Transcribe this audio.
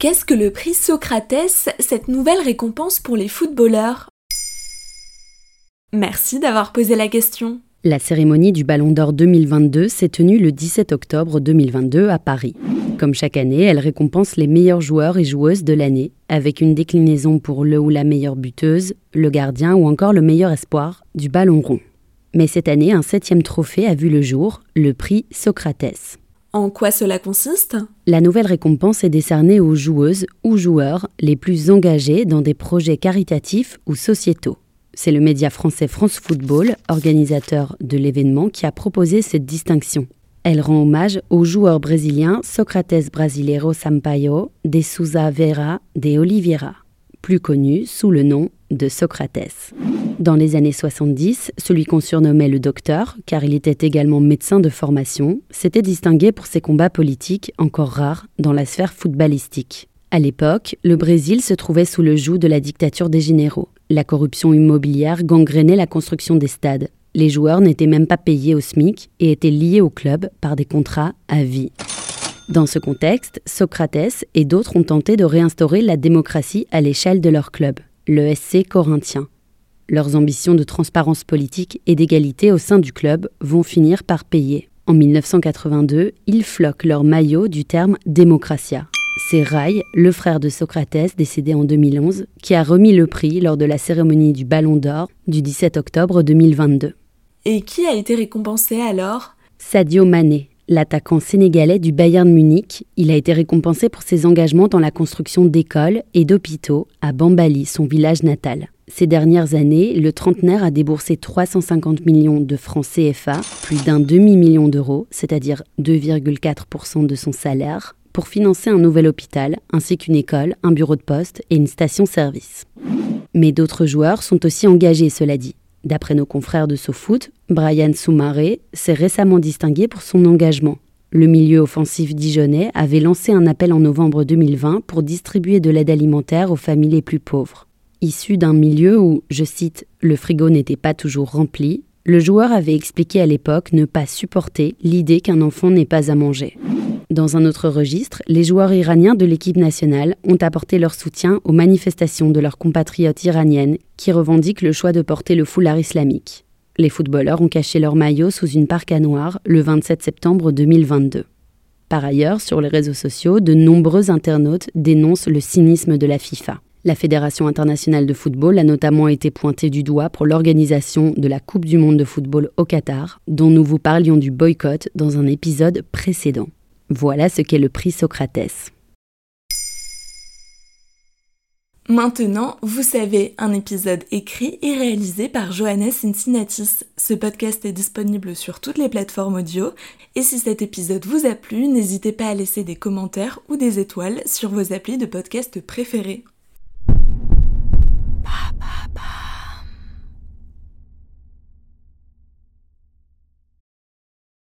Qu'est-ce que le prix Socrates, cette nouvelle récompense pour les footballeurs? Merci d'avoir posé la question. La cérémonie du Ballon d'Or 2022 s'est tenue le 17 octobre 2022 à Paris. Comme chaque année, elle récompense les meilleurs joueurs et joueuses de l'année, avec une déclinaison pour le ou la meilleure buteuse, le gardien ou encore le meilleur espoir du ballon rond. Mais cette année, un septième trophée a vu le jour, le prix Socrates. En quoi cela consiste? La nouvelle récompense est décernée aux joueuses ou joueurs les plus engagés dans des projets caritatifs ou sociétaux. C'est le média français France Football, organisateur de l'événement, qui a proposé cette distinction. Elle rend hommage au joueur brésilien Socrates Brasileiro Sampaio de Souza Vera de Oliveira, plus connu sous le nom de Socrates. Dans les années 70, celui qu'on surnommait le docteur, car il était également médecin de formation, s'était distingué pour ses combats politiques encore rares dans la sphère footballistique. À l'époque, le Brésil se trouvait sous le joug de la dictature des généraux. La corruption immobilière gangrénait la construction des stades. Les joueurs n'étaient même pas payés au SMIC et étaient liés au club par des contrats à vie. Dans ce contexte, Socrates et d'autres ont tenté de réinstaurer la démocratie à l'échelle de leur club, le SC Corinthien. Leurs ambitions de transparence politique et d'égalité au sein du club vont finir par payer. En 1982, ils floquent leur maillot du terme démocratia. C'est Rai, le frère de Socrates, décédé en 2011, qui a remis le prix lors de la cérémonie du Ballon d'Or du 17 octobre 2022. Et qui a été récompensé alors? Sadio Mané, l'attaquant sénégalais du Bayern Munich. Il a été récompensé pour ses engagements dans la construction d'écoles et d'hôpitaux à Bambali, son village natal. Ces dernières années, le trentenaire a déboursé 350 millions de francs CFA, plus d'un demi-million d'euros, c'est-à-dire 2,4% de son salaire, pour financer un nouvel hôpital, ainsi qu'une école, un bureau de poste et une station-service. Mais d'autres joueurs sont aussi engagés, cela dit. D'après nos confrères de SoFoot, Brian Soumaré s'est récemment distingué pour son engagement. Le milieu offensif dijonnais avait lancé un appel en novembre 2020 pour distribuer de l'aide alimentaire aux familles les plus pauvres. Issu d'un milieu où, je cite, le frigo n'était pas toujours rempli, le joueur avait expliqué à l'époque ne pas supporter l'idée qu'un enfant n'ait pas à manger. Dans un autre registre, les joueurs iraniens de l'équipe nationale ont apporté leur soutien aux manifestations de leurs compatriotes iraniennes qui revendiquent le choix de porter le foulard islamique. Les footballeurs ont caché leur maillot sous une parka noire le 27 septembre 2022. Par ailleurs, sur les réseaux sociaux, de nombreux internautes dénoncent le cynisme de la FIFA. La Fédération internationale de football a notamment été pointée du doigt pour l'organisation de la Coupe du monde de football au Qatar, dont nous vous parlions du boycott dans un épisode précédent. Voilà ce qu'est le prix Socrates. Maintenant, vous savez, un épisode écrit et réalisé par Johannes Cincinnatis. Ce podcast est disponible sur toutes les plateformes audio, et si cet épisode vous a plu, n'hésitez pas à laisser des commentaires ou des étoiles sur vos applis de podcast préférés.